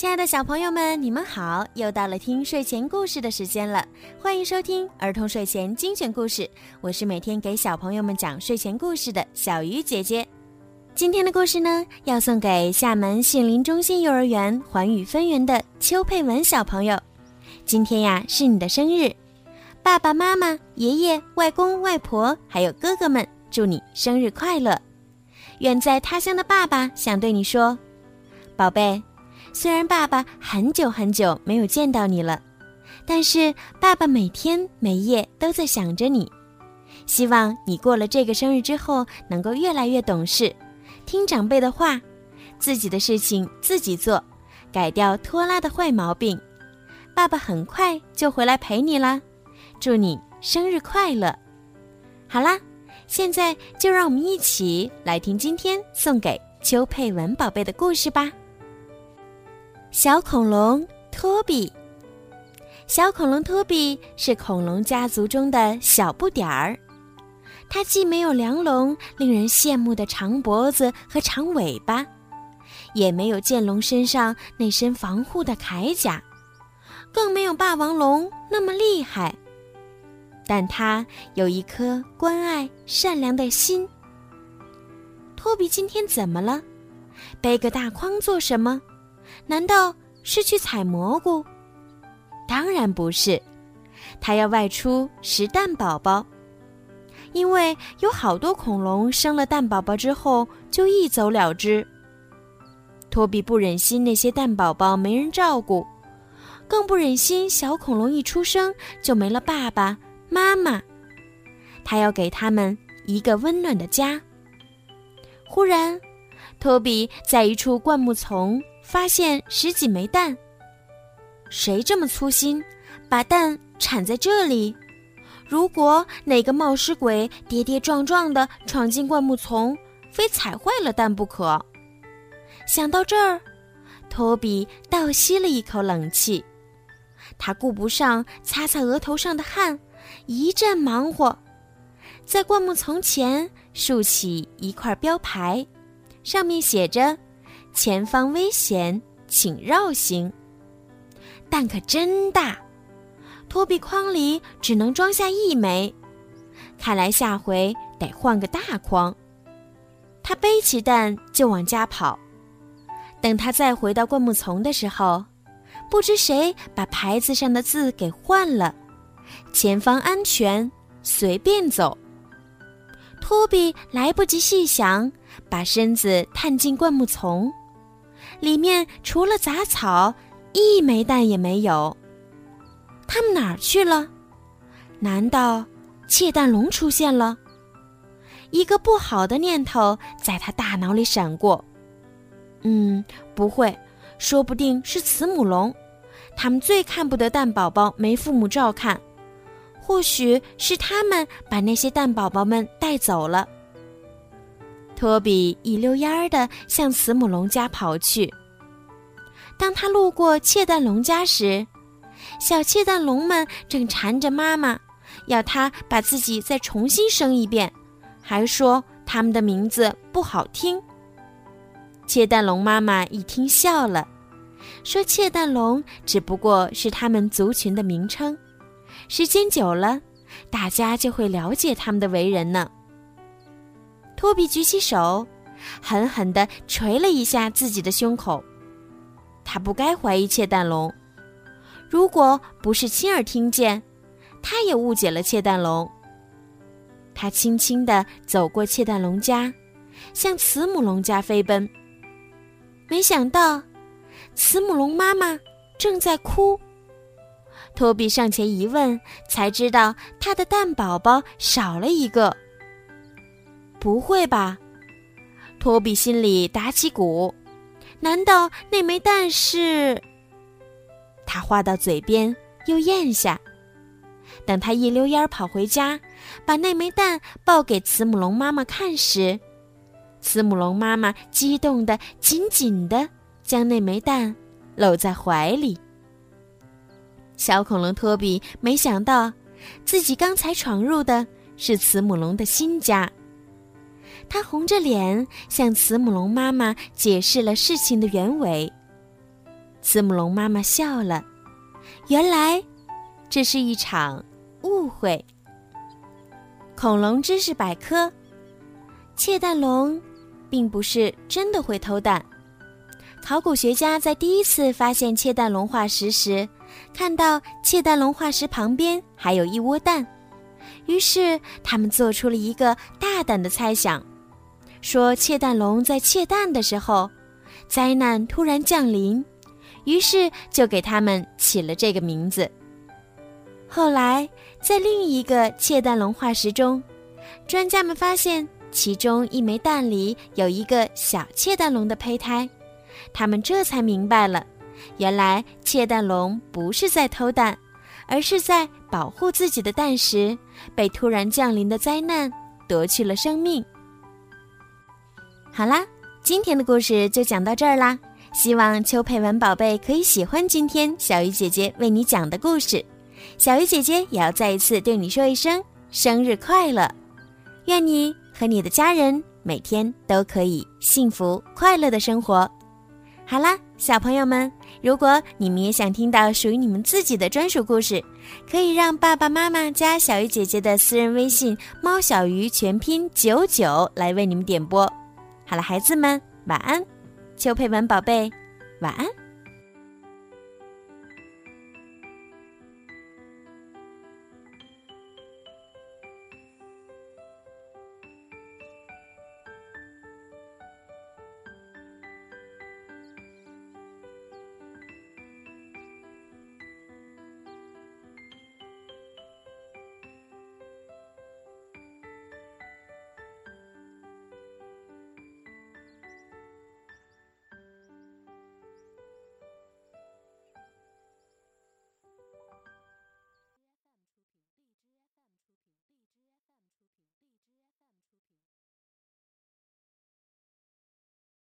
亲爱的小朋友们，你们好！又到了听睡前故事的时间了，欢迎收听儿童睡前精选故事。我是每天给小朋友们讲睡前故事的小鱼姐姐。今天的故事呢，要送给厦门杏林中心幼儿园环宇分园的邱佩文小朋友。今天呀，是你的生日，爸爸妈妈、爷爷、外公外婆还有哥哥们，祝你生日快乐！远在他乡的爸爸想对你说，宝贝。虽然爸爸很久很久没有见到你了，但是爸爸每天每夜都在想着你。希望你过了这个生日之后，能够越来越懂事，听长辈的话，自己的事情自己做，改掉拖拉的坏毛病。爸爸很快就回来陪你啦，祝你生日快乐！好啦，现在就让我们一起来听今天送给邱佩文宝贝的故事吧。小恐龙托比，小恐龙托比是恐龙家族中的小不点儿。它既没有梁龙令人羡慕的长脖子和长尾巴，也没有剑龙身上那身防护的铠甲，更没有霸王龙那么厉害。但它有一颗关爱善良的心。托比今天怎么了？背个大筐做什么？难道是去采蘑菇？当然不是，他要外出拾蛋宝宝。因为有好多恐龙生了蛋宝宝之后就一走了之。托比不忍心那些蛋宝宝没人照顾，更不忍心小恐龙一出生就没了爸爸妈妈。他要给他们一个温暖的家。忽然，托比在一处灌木丛。发现十几枚蛋。谁这么粗心，把蛋产在这里？如果哪个冒失鬼跌跌撞撞地闯进灌木丛，非踩坏了蛋不可。想到这儿，托比倒吸了一口冷气。他顾不上擦擦额头上的汗，一阵忙活，在灌木丛前竖起一块标牌，上面写着。前方危险，请绕行。蛋可真大，托比筐里只能装下一枚，看来下回得换个大筐。他背起蛋就往家跑。等他再回到灌木丛的时候，不知谁把牌子上的字给换了：“前方安全，随便走。”托比来不及细想，把身子探进灌木丛。里面除了杂草，一枚蛋也没有。他们哪儿去了？难道窃蛋龙出现了？一个不好的念头在他大脑里闪过。嗯，不会，说不定是慈母龙。他们最看不得蛋宝宝没父母照看，或许是他们把那些蛋宝宝们带走了。托比一溜烟儿地向慈母龙家跑去。当他路过窃蛋龙家时，小窃蛋龙们正缠着妈妈，要他把自己再重新生一遍，还说他们的名字不好听。窃蛋龙妈妈一听笑了，说：“窃蛋龙只不过是他们族群的名称，时间久了，大家就会了解他们的为人呢。”托比举起手，狠狠地捶了一下自己的胸口。他不该怀疑窃蛋龙，如果不是亲耳听见，他也误解了窃蛋龙。他轻轻地走过窃蛋龙家，向慈母龙家飞奔。没想到，慈母龙妈妈正在哭。托比上前一问，才知道他的蛋宝宝少了一个。不会吧？托比心里打起鼓，难道那枚蛋是？他话到嘴边又咽下。等他一溜烟跑回家，把那枚蛋抱给慈母龙妈妈看时，慈母龙妈妈激动的紧紧的将那枚蛋搂在怀里。小恐龙托比没想到，自己刚才闯入的是慈母龙的新家。他红着脸向慈母龙妈妈解释了事情的原委。慈母龙妈妈笑了，原来这是一场误会。恐龙知识百科：窃蛋龙并不是真的会偷蛋。考古学家在第一次发现窃蛋龙化石时，看到窃蛋龙化石旁边还有一窝蛋，于是他们做出了一个大胆的猜想，说窃蛋龙在窃蛋的时候，灾难突然降临，于是就给他们起了这个名字。后来，在另一个窃蛋龙化石中，专家们发现其中一枚蛋里有一个小窃蛋龙的胚胎。他们这才明白了，原来窃蛋龙不是在偷蛋，而是在保护自己的蛋时，被突然降临的灾难夺去了生命。好啦，今天的故事就讲到这儿啦。希望邱佩文宝贝可以喜欢今天小鱼姐姐为你讲的故事。小鱼姐姐也要再一次对你说一声生日快乐，愿你和你的家人每天都可以幸福快乐的生活。好啦，小朋友们，如果你们也想听到属于你们自己的专属故事，可以让爸爸妈妈加小鱼姐姐的私人微信“猫小鱼”全拼九九来为你们点播。好了，孩子们，晚安，邱佩文宝贝，晚安。